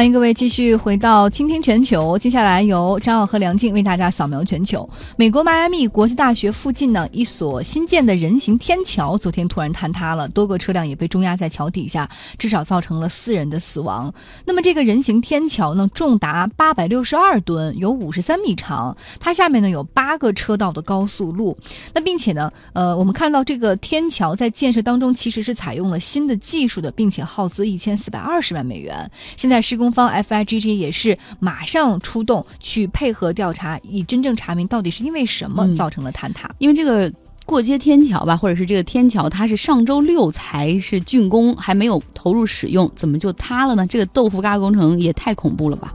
欢迎各位继续回到倾听全球。接下来由张奥和梁静为大家扫描全球。美国迈阿密国际大学附近呢，一所新建的人行天桥昨天突然坍塌了，多个车辆也被重压在桥底下，至少造成了四人的死亡。那么这个人行天桥呢，重达八百六十二吨，有五十三米长，它下面呢有八个车道的高速路。那并且呢，呃，我们看到这个天桥在建设当中其实是采用了新的技术的，并且耗资一千四百二十万美元。现在施工方 FIGG 也是马上出动去配合调查，以真正查明到底是因为什么造成了坍塌。因为这个过街天桥吧，或者是这个天桥，它是上周六才是竣工，还没有投入使用，怎么就塌了呢？这个豆腐渣工程也太恐怖了吧！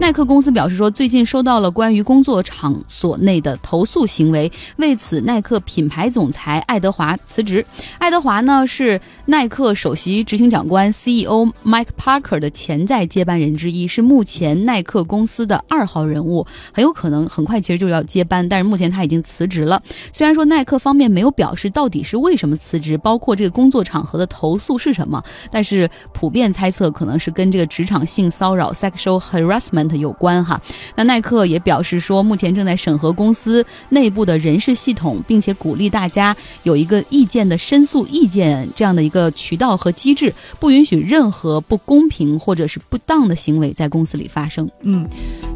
耐克公司表示说，最近收到了关于工作场所内的投诉行为，为此，耐克品牌总裁爱德华辞职。爱德华呢是耐克首席执行长官 CEO Mike Parker 的潜在接班人之一，是目前耐克公司的二号人物，很有可能很快其实就要接班，但是目前他已经辞职了。虽然说耐克方面没有表示到底是为什么辞职，包括这个工作场合的投诉是什么，但是普遍猜测可能是跟这个职场性骚扰 （sexual harassment）。有关哈，那耐克也表示说，目前正在审核公司内部的人事系统，并且鼓励大家有一个意见的申诉意见这样的一个渠道和机制，不允许任何不公平或者是不当的行为在公司里发生。嗯，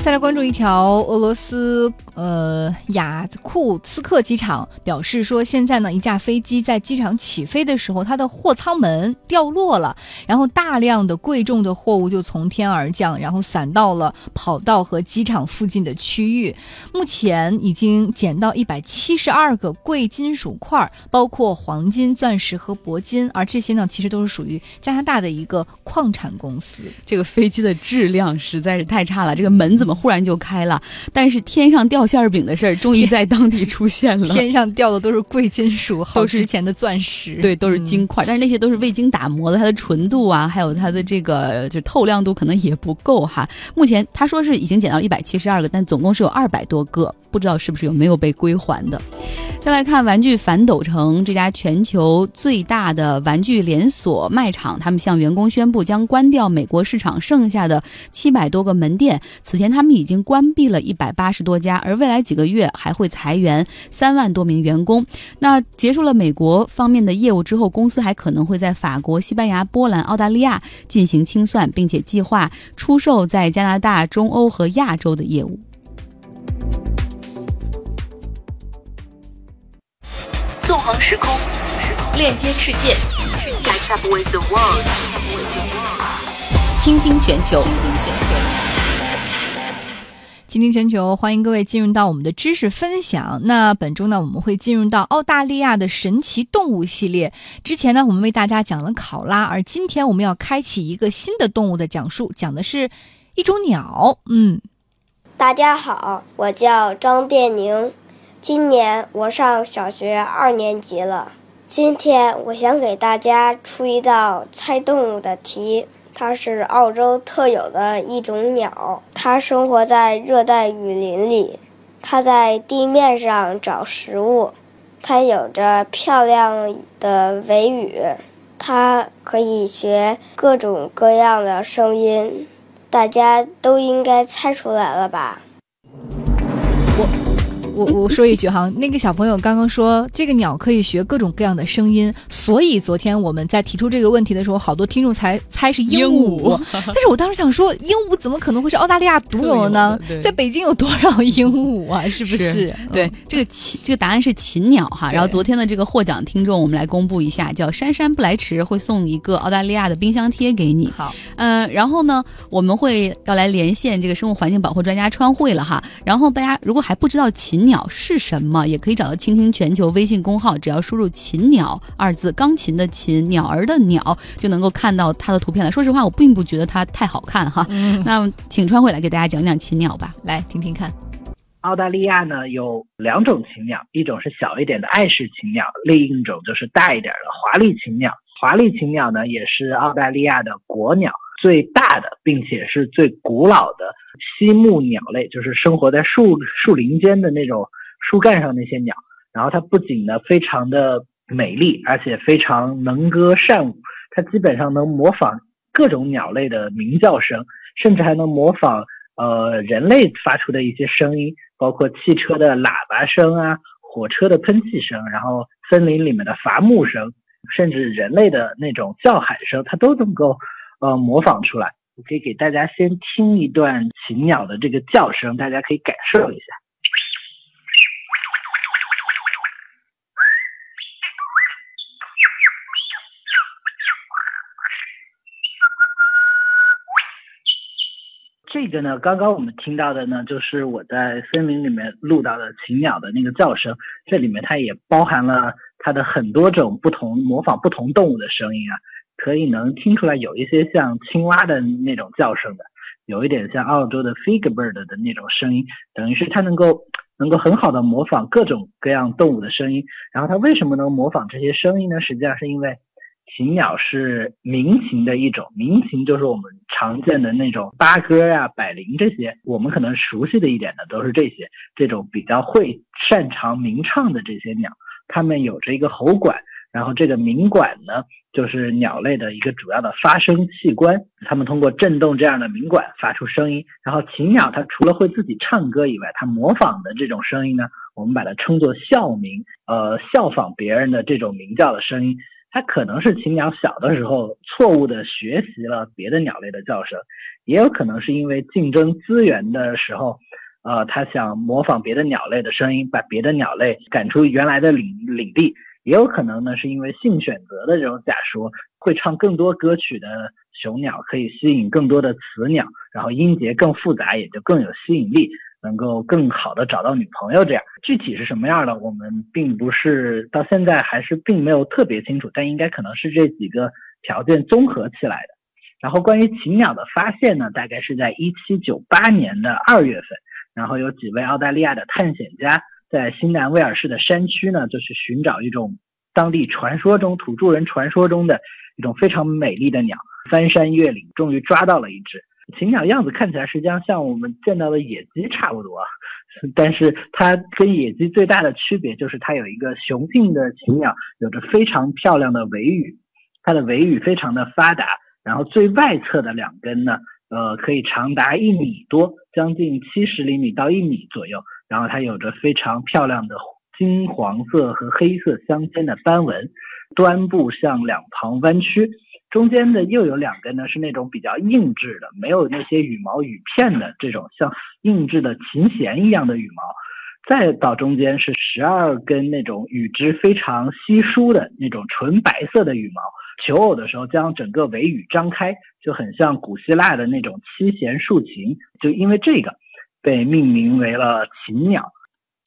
再来关注一条俄罗斯呃雅库茨克机场表示说，现在呢一架飞机在机场起飞的时候，它的货舱门掉落了，然后大量的贵重的货物就从天而降，然后散到了。跑道和机场附近的区域，目前已经捡到一百七十二个贵金属块，包括黄金、钻石和铂金，而这些呢，其实都是属于加拿大的一个矿产公司。这个飞机的质量实在是太差了，这个门怎么忽然就开了？但是天上掉馅儿饼的事儿终于在当地出现了，天上掉的都是贵金属，好值钱的钻石，对，都是金块，但是那些都是未经打磨的，它的纯度啊，还有它的这个就透亮度可能也不够哈。目前。他说是已经捡到一百七十二个，但总共是有二百多个，不知道是不是有没有被归还的。再来看玩具反斗城这家全球最大的玩具连锁卖场，他们向员工宣布将关掉美国市场剩下的七百多个门店。此前他们已经关闭了一百八十多家，而未来几个月还会裁员三万多名员工。那结束了美国方面的业务之后，公司还可能会在法国、西班牙、波兰、澳大利亚进行清算，并且计划出售在加拿大、中欧和亚洲的业务。纵横时空，链接世界，倾听全球。倾听全球，欢迎各位进入到我们的知识分享。那本周呢，我们会进入到澳大利亚的神奇动物系列。之前呢，我们为大家讲了考拉，而今天我们要开启一个新的动物的讲述，讲的是一种鸟。嗯，大家好，我叫张殿宁。今年我上小学二年级了。今天我想给大家出一道猜动物的题。它是澳洲特有的一种鸟，它生活在热带雨林里。它在地面上找食物。它有着漂亮的尾羽。它可以学各种各样的声音。大家都应该猜出来了吧？我我说一句哈，那个小朋友刚刚说这个鸟可以学各种各样的声音，所以昨天我们在提出这个问题的时候，好多听众才猜是鹦鹉。但是我当时想说，鹦鹉怎么可能会是澳大利亚独有的呢？在北京有多少鹦鹉啊？是不是？对，这个禽这个答案是禽鸟哈。然后昨天的这个获奖听众，我们来公布一下，叫珊珊不来迟，会送一个澳大利亚的冰箱贴给你。好，嗯，然后呢，我们会要来连线这个生物环境保护专家川慧了哈。然后大家如果还不知道禽鸟是什么？也可以找到“倾听全球”微信公号，只要输入“禽鸟”二字，钢琴的琴，鸟儿的鸟，就能够看到它的图片了。说实话，我并不觉得它太好看哈。那请川慧来给大家讲讲禽鸟吧，来听听看。澳大利亚呢有两种禽鸟，一种是小一点的爱氏禽鸟，另一种就是大一点的华丽禽鸟。华丽禽鸟呢也是澳大利亚的国鸟，最大的并且是最古老的。西木鸟类就是生活在树树林间的那种树干上那些鸟，然后它不仅呢非常的美丽，而且非常能歌善舞，它基本上能模仿各种鸟类的鸣叫声，甚至还能模仿呃人类发出的一些声音，包括汽车的喇叭声啊、火车的喷气声，然后森林里面的伐木声，甚至人类的那种叫喊声，它都能够呃模仿出来。我可以给大家先听一段禽鸟的这个叫声，大家可以感受一下。这个呢，刚刚我们听到的呢，就是我在森林里面录到的禽鸟的那个叫声。这里面它也包含了它的很多种不同模仿不同动物的声音啊，可以能听出来有一些像青蛙的那种叫声的，有一点像澳洲的 fig bird 的那种声音，等于是它能够能够很好的模仿各种各样动物的声音。然后它为什么能模仿这些声音呢？实际上是因为。禽鸟是鸣禽的一种，鸣禽就是我们常见的那种八哥呀、百灵这些，我们可能熟悉的一点的都是这些，这种比较会擅长鸣唱的这些鸟，它们有着一个喉管，然后这个鸣管呢，就是鸟类的一个主要的发声器官，它们通过震动这样的鸣管发出声音。然后禽鸟它除了会自己唱歌以外，它模仿的这种声音呢，我们把它称作效鸣，呃，效仿别人的这种鸣叫的声音。它可能是禽鸟小的时候错误的学习了别的鸟类的叫声，也有可能是因为竞争资源的时候，呃，它想模仿别的鸟类的声音，把别的鸟类赶出原来的领领地，也有可能呢是因为性选择的这种假说，会唱更多歌曲的雄鸟可以吸引更多的雌鸟，然后音节更复杂，也就更有吸引力。能够更好的找到女朋友，这样具体是什么样的，我们并不是到现在还是并没有特别清楚，但应该可能是这几个条件综合起来的。然后关于禽鸟的发现呢，大概是在一七九八年的二月份，然后有几位澳大利亚的探险家在新南威尔士的山区呢，就去寻找一种当地传说中土著人传说中的一种非常美丽的鸟，翻山越岭，终于抓到了一只。禽鸟样子看起来实际上像我们见到的野鸡差不多，但是它跟野鸡最大的区别就是它有一个雄性的禽鸟，有着非常漂亮的尾羽，它的尾羽非常的发达，然后最外侧的两根呢，呃，可以长达一米多，将近七十厘米到一米左右，然后它有着非常漂亮的金黄色和黑色相间的斑纹，端部向两旁弯曲。中间的又有两根呢，是那种比较硬质的，没有那些羽毛羽片的这种像硬质的琴弦一样的羽毛。再到中间是十二根那种羽质非常稀疏的那种纯白色的羽毛。求偶的时候将整个尾羽张开，就很像古希腊的那种七弦竖琴。就因为这个，被命名为了禽鸟。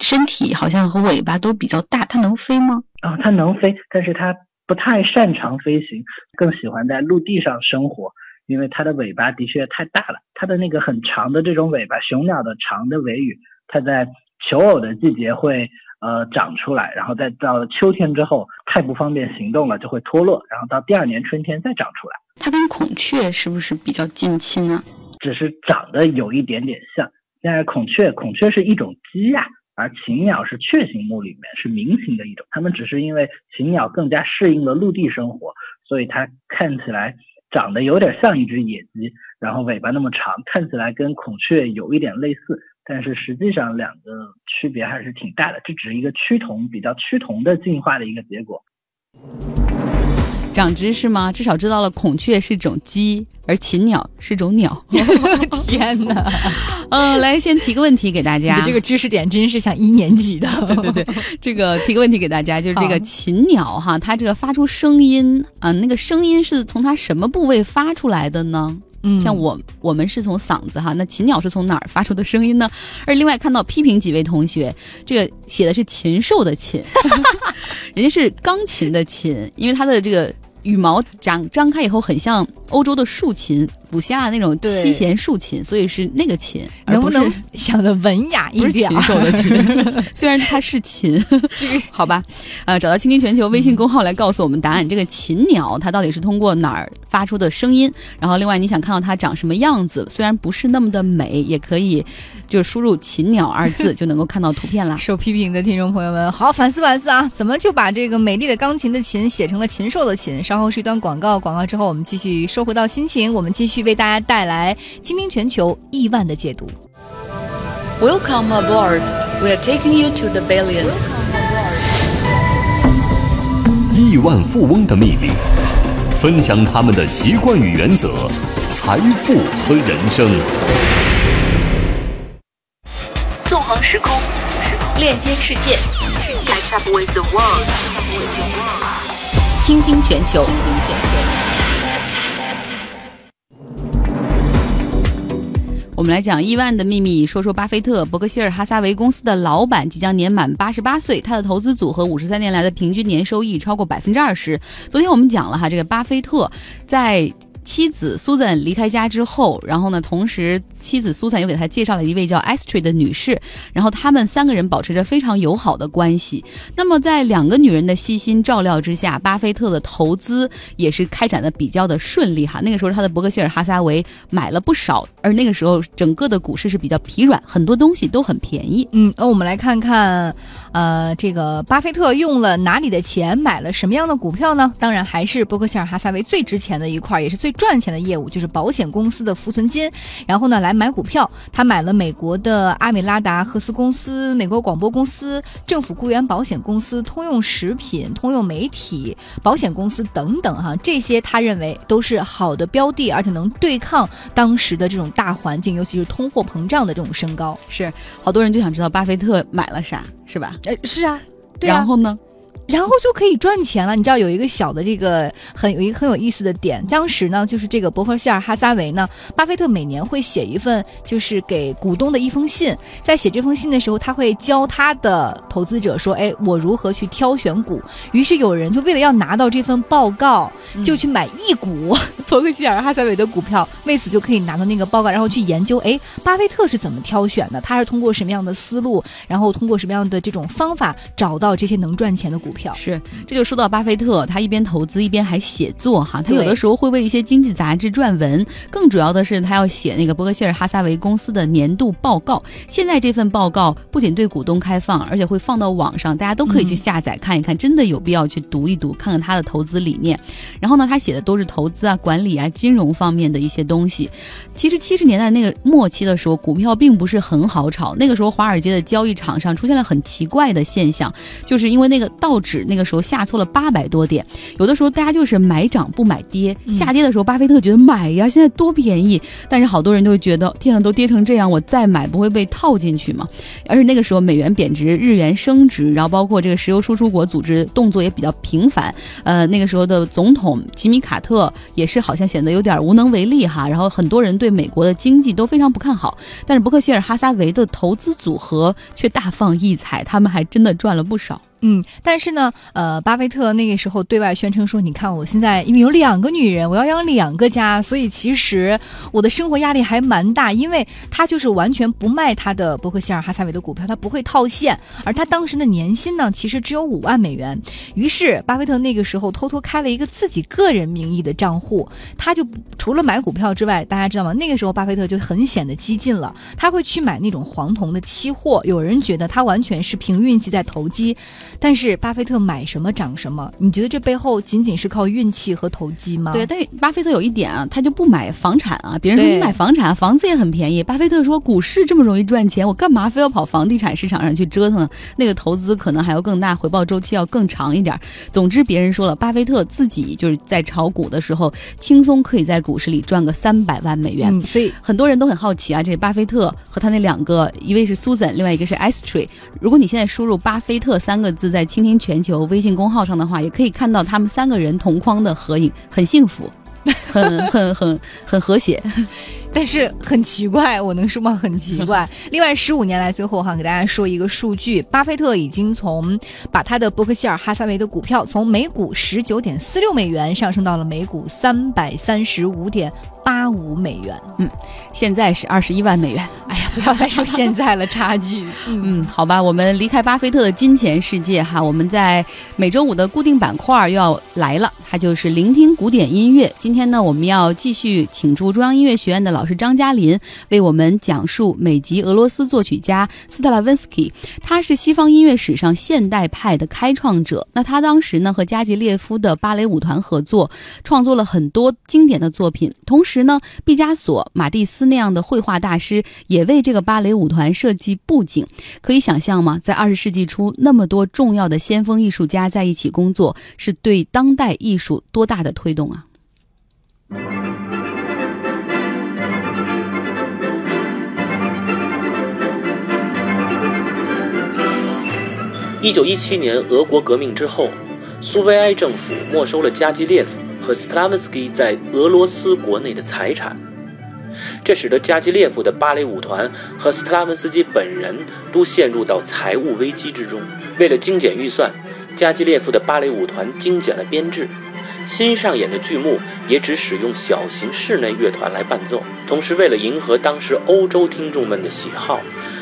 身体好像和尾巴都比较大，它能飞吗？啊，它能飞，但是它。不太擅长飞行，更喜欢在陆地上生活，因为它的尾巴的确太大了。它的那个很长的这种尾巴，雄鸟的长的尾羽，它在求偶的季节会呃长出来，然后再到秋天之后太不方便行动了，就会脱落，然后到第二年春天再长出来。它跟孔雀是不是比较近亲啊？只是长得有一点点像。现在孔雀，孔雀是一种鸡呀。而禽鸟是雀形目里面是鸣禽的一种，它们只是因为禽鸟更加适应了陆地生活，所以它看起来长得有点像一只野鸡，然后尾巴那么长，看起来跟孔雀有一点类似，但是实际上两个区别还是挺大的，这只是一个趋同比较趋同的进化的一个结果。长知识吗？至少知道了孔雀是种鸡，而禽鸟是种鸟。天哪！嗯，来先提个问题给大家。这个知识点真是像一年级的。对对对，这个提个问题给大家，就是这个禽鸟哈，它这个发出声音啊，那个声音是从它什么部位发出来的呢？嗯，像我我们是从嗓子哈，那禽鸟是从哪儿发出的声音呢？而另外看到批评几位同学，这个写的是禽兽的禽，人家是钢琴的琴，因为它的这个羽毛张张开以后很像欧洲的竖琴，古希腊那种七弦竖琴，所以是那个琴，能不能想的文雅一不是？禽兽的禽，虽然它是琴 好吧，呃，找到倾听全球微信公号来告诉我们答案。这个禽鸟它到底是通过哪儿发出的声音？然后另外你想看到它长什么样子，虽然不是那么的美，也可以就是输入“禽鸟”二字就能够看到图片了。受批评的听众朋友们，好反思反思啊！怎么就把这个美丽的钢琴的琴写成了禽兽的禽？稍后是一段广告，广告之后我们继续收回到心情，我们继续为大家带来倾听全球亿万的解读。Welcome aboard. We are taking you to the billions. 亿万富翁的秘密，分享他们的习惯与原则、财富和人生。纵横时空，链接世界，世界 catch up with the world。倾听全球，我们来讲亿万的秘密，说说巴菲特，伯克希尔哈撒韦公司的老板即将年满八十八岁，他的投资组合五十三年来的平均年收益超过百分之二十。昨天我们讲了哈，这个巴菲特在。妻子苏珊离开家之后，然后呢，同时妻子苏珊又给他介绍了一位叫 Astrid 的女士，然后他们三个人保持着非常友好的关系。那么在两个女人的悉心照料之下，巴菲特的投资也是开展的比较的顺利哈。那个时候他的伯克希尔哈撒韦买了不少，而那个时候整个的股市是比较疲软，很多东西都很便宜。嗯，那我们来看看，呃，这个巴菲特用了哪里的钱买了什么样的股票呢？当然还是伯克希尔哈撒韦最值钱的一块，也是最赚钱的业务，就是保险公司的浮存金。然后呢，来买股票，他买了美国的阿美拉达赫斯公司、美国广播公司、政府雇员保险公司、通用食品、通用媒体保险公司等等哈，这些他认为都是好的标的，而且能对抗当时的这种大环境，尤其是通货膨胀的这种升高。是，好多人就想知道巴菲特买了啥，是吧？呃，是啊，对啊，然后呢？然后就可以赚钱了。你知道有一个小的这个很有一个很有意思的点，当时呢，就是这个伯克希尔哈撒韦呢，巴菲特每年会写一份就是给股东的一封信，在写这封信的时候，他会教他的投资者说，哎，我如何去挑选股。于是有人就为了要拿到这份报告，就去买一股伯克希尔哈撒韦的股票，为此就可以拿到那个报告，然后去研究，哎，巴菲特是怎么挑选的？他是通过什么样的思路，然后通过什么样的这种方法找到这些能赚钱的股票？是，这就说到巴菲特，他一边投资一边还写作哈，他有的时候会为一些经济杂志撰文，更主要的是他要写那个伯克希尔哈撒韦公司的年度报告。现在这份报告不仅对股东开放，而且会放到网上，大家都可以去下载看一看，真的有必要去读一读，看看他的投资理念。然后呢，他写的都是投资啊、管理啊、金融方面的一些东西。其实七十年代那个末期的时候，股票并不是很好炒，那个时候华尔街的交易场上出现了很奇怪的现象，就是因为那个道指那个时候下挫了八百多点，有的时候大家就是买涨不买跌，下跌的时候巴菲特觉得买呀，现在多便宜，但是好多人都会觉得天呐，都跌成这样，我再买不会被套进去吗？而且那个时候美元贬值，日元升值，然后包括这个石油输出国组织动作也比较频繁，呃，那个时候的总统吉米卡特也是好像显得有点无能为力哈，然后很多人对美国的经济都非常不看好，但是伯克希尔哈撒韦的投资组合却大放异彩，他们还真的赚了不少。嗯，但是呢，呃，巴菲特那个时候对外宣称说：“你看，我现在因为有两个女人，我要养两个家，所以其实我的生活压力还蛮大。因为他就是完全不卖他的伯克希尔哈撒韦的股票，他不会套现，而他当时的年薪呢，其实只有五万美元。于是，巴菲特那个时候偷偷开了一个自己个人名义的账户，他就除了买股票之外，大家知道吗？那个时候巴菲特就很显得激进了，他会去买那种黄铜的期货。有人觉得他完全是凭运气在投机。”但是巴菲特买什么涨什么，你觉得这背后仅仅是靠运气和投机吗？对，但巴菲特有一点啊，他就不买房产啊。别人说对你买房产，房子也很便宜。巴菲特说股市这么容易赚钱，我干嘛非要跑房地产市场上去折腾呢？那个投资可能还要更大，回报周期要更长一点。总之，别人说了，巴菲特自己就是在炒股的时候，轻松可以在股市里赚个三百万美元。嗯，所以很多人都很好奇啊，这巴菲特和他那两个，一位是 Susan，另外一个是 Astrid。如果你现在输入“巴菲特”三个字在倾听全球微信公号上的话，也可以看到他们三个人同框的合影，很幸福，很很很很和谐。但是很奇怪，我能说吗？很奇怪。另外，十五年来，最后哈给大家说一个数据：巴菲特已经从把他的伯克希尔哈撒韦的股票从每股十九点四六美元上升到了每股三百三十五点。八五美元，嗯，现在是二十一万美元。哎呀，不要再说现在了，差距。嗯，好吧，我们离开巴菲特的金钱世界哈，我们在每周五的固定板块又要来了，它就是聆听古典音乐。今天呢，我们要继续请出中央音乐学院的老师张嘉林，为我们讲述美籍俄罗斯作曲家斯特拉文斯基。他是西方音乐史上现代派的开创者。那他当时呢和加吉列夫的芭蕾舞团合作，创作了很多经典的作品，同时。时呢，毕加索、马蒂斯那样的绘画大师也为这个芭蕾舞团设计布景。可以想象吗？在二十世纪初，那么多重要的先锋艺术家在一起工作，是对当代艺术多大的推动啊！一九一七年俄国革命之后，苏维埃政府没收了加基列夫。和斯特拉文斯基在俄罗斯国内的财产，这使得加基列夫的芭蕾舞团和斯特拉文斯基本人都陷入到财务危机之中。为了精简预算，加基列夫的芭蕾舞团精简了编制，新上演的剧目也只使用小型室内乐团来伴奏。同时，为了迎合当时欧洲听众们的喜好，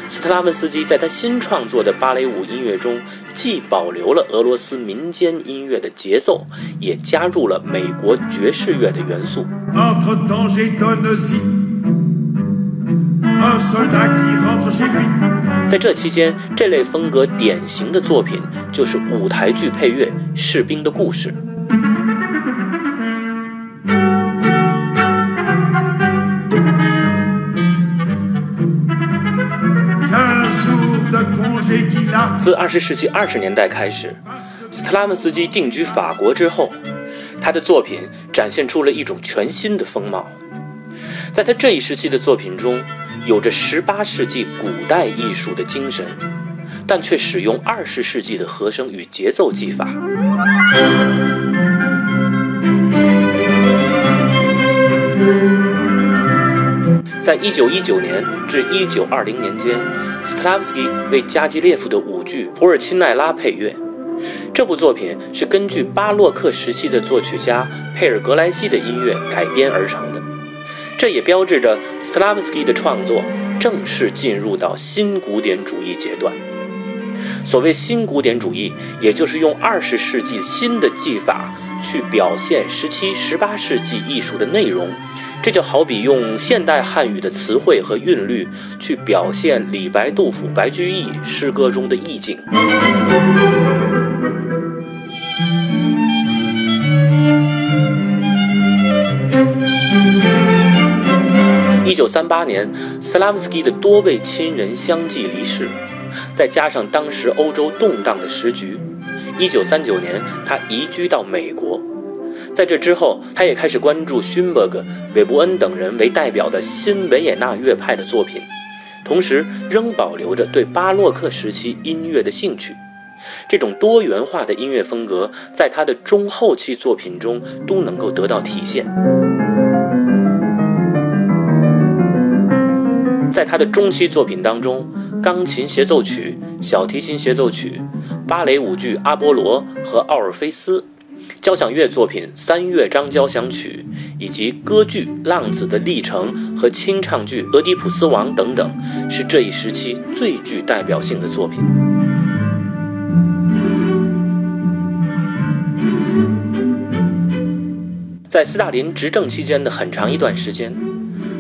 斯特拉文斯基在他新创作的芭蕾舞音乐中。既保留了俄罗斯民间音乐的节奏，也加入了美国爵士乐的元素。在这期间，这类风格典型的作品就是舞台剧配乐《士兵的故事》。自二十世纪二十年代开始，斯特拉文斯基定居法国之后，他的作品展现出了一种全新的风貌。在他这一时期的作品中，有着十八世纪古代艺术的精神，但却使用二十世纪的和声与节奏技法。在一九一九年至一九二零年间，斯特拉夫斯基为加基列夫的舞剧《普尔钦奈拉》配乐。这部作品是根据巴洛克时期的作曲家佩尔格莱西的音乐改编而成的。这也标志着斯特拉夫斯基的创作正式进入到新古典主义阶段。所谓新古典主义，也就是用二十世纪新的技法去表现十七、十八世纪艺术的内容。这就好比用现代汉语的词汇和韵律去表现李白、杜甫、白居易诗歌中的意境。一九三八年，斯拉夫斯基的多位亲人相继离世，再加上当时欧洲动荡的时局，一九三九年他移居到美国。在这之后，他也开始关注勋伯格、韦伯恩等人为代表的新维也纳乐派的作品，同时仍保留着对巴洛克时期音乐的兴趣。这种多元化的音乐风格，在他的中后期作品中都能够得到体现。在他的中期作品当中，钢琴协奏曲、小提琴协奏曲、芭蕾舞剧《阿波罗》和《奥尔菲斯》。交响乐作品《三乐章交响曲》，以及歌剧《浪子的历程》和清唱剧《俄狄浦斯王》等等，是这一时期最具代表性的作品。在斯大林执政期间的很长一段时间，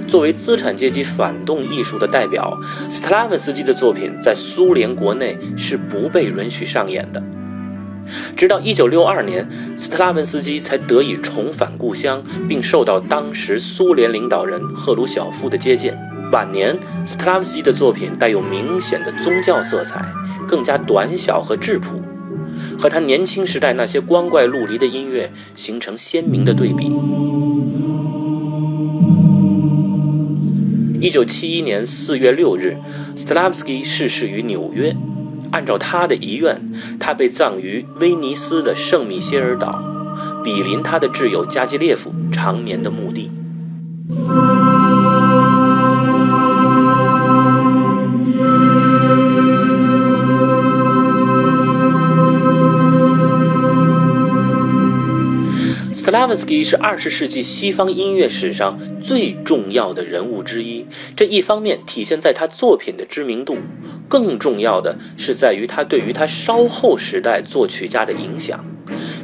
作为资产阶级反动艺术的代表，斯特拉文斯基的作品在苏联国内是不被允许上演的。直到1962年，斯特拉文斯基才得以重返故乡，并受到当时苏联领导人赫鲁晓夫的接见。晚年，斯特拉文斯基的作品带有明显的宗教色彩，更加短小和质朴，和他年轻时代那些光怪陆离的音乐形成鲜明的对比。一九七一年四月六日，，Stalovsky 逝世于纽约。按照他的遗愿，他被葬于威尼斯的圣米歇尔岛，比邻他的挚友加基列夫长眠的墓地。文斯基是二十世纪西方音乐史上最重要的人物之一。这一方面体现在他作品的知名度，更重要的是在于他对于他稍后时代作曲家的影响，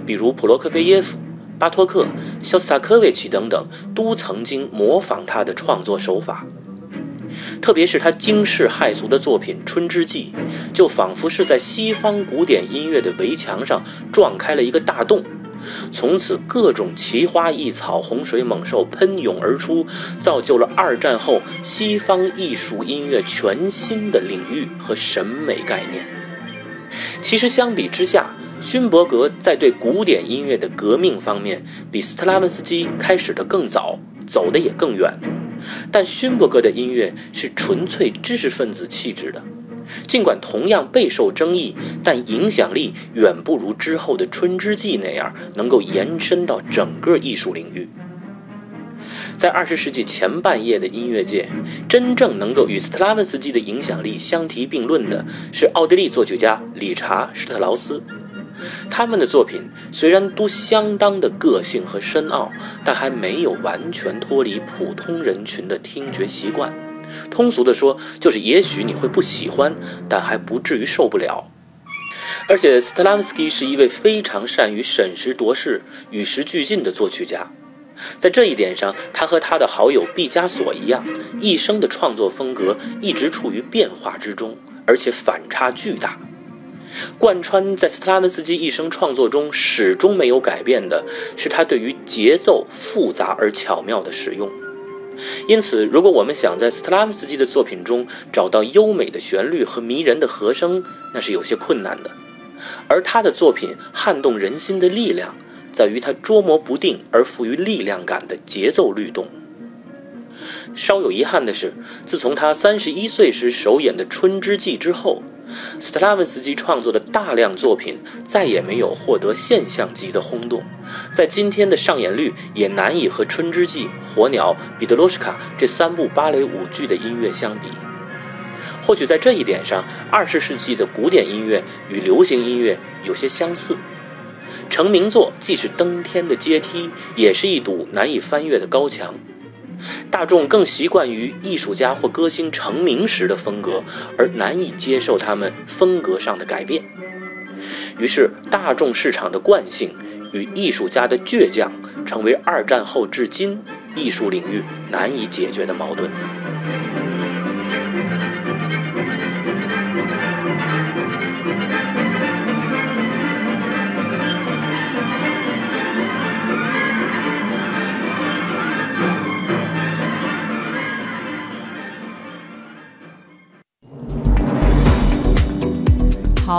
比如普罗科菲耶夫、巴托克、肖斯塔科维奇等等，都曾经模仿他的创作手法。特别是他惊世骇俗的作品《春之祭》，就仿佛是在西方古典音乐的围墙上撞开了一个大洞。从此，各种奇花异草、洪水猛兽喷涌而出，造就了二战后西方艺术音乐全新的领域和审美概念。其实，相比之下，勋伯格在对古典音乐的革命方面，比斯特拉文斯基开始的更早，走的也更远。但勋伯格的音乐是纯粹知识分子气质的。尽管同样备受争议，但影响力远不如之后的《春之祭》那样能够延伸到整个艺术领域。在二十世纪前半叶的音乐界，真正能够与斯特拉文斯基的影响力相提并论的是奥地利作曲家理查施特劳斯。他们的作品虽然都相当的个性和深奥，但还没有完全脱离普通人群的听觉习惯。通俗的说，就是也许你会不喜欢，但还不至于受不了。而且，斯特拉文斯基是一位非常善于审时度势、与时俱进的作曲家。在这一点上，他和他的好友毕加索一样，一生的创作风格一直处于变化之中，而且反差巨大。贯穿在斯特拉文斯基一生创作中始终没有改变的是他对于节奏复杂而巧妙的使用。因此，如果我们想在斯特拉文斯基的作品中找到优美的旋律和迷人的和声，那是有些困难的。而他的作品撼动人心的力量，在于他捉摸不定而富于力量感的节奏律动。稍有遗憾的是，自从他三十一岁时首演的《春之祭》之后，斯特拉文斯基创作的大量作品再也没有获得现象级的轰动，在今天的上演率也难以和《春之祭》《火鸟》《彼得罗什卡》这三部芭蕾舞剧的音乐相比。或许在这一点上，二十世纪的古典音乐与流行音乐有些相似。成名作既是登天的阶梯，也是一堵难以翻越的高墙。大众更习惯于艺术家或歌星成名时的风格，而难以接受他们风格上的改变。于是，大众市场的惯性与艺术家的倔强，成为二战后至今艺术领域难以解决的矛盾。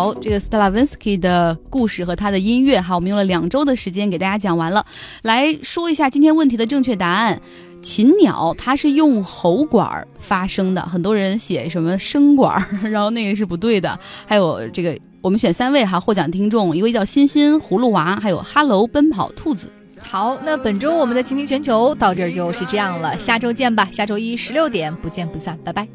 好，这个斯特拉文斯基的故事和他的音乐，哈，我们用了两周的时间给大家讲完了。来说一下今天问题的正确答案：禽鸟它是用喉管发声的，很多人写什么声管，然后那个是不对的。还有这个，我们选三位哈，获奖听众，一位叫欣欣葫芦娃，还有哈喽奔跑兔子。好，那本周我们的倾听全球到这儿就是这样了，下周见吧，下周一十六点不见不散，拜拜。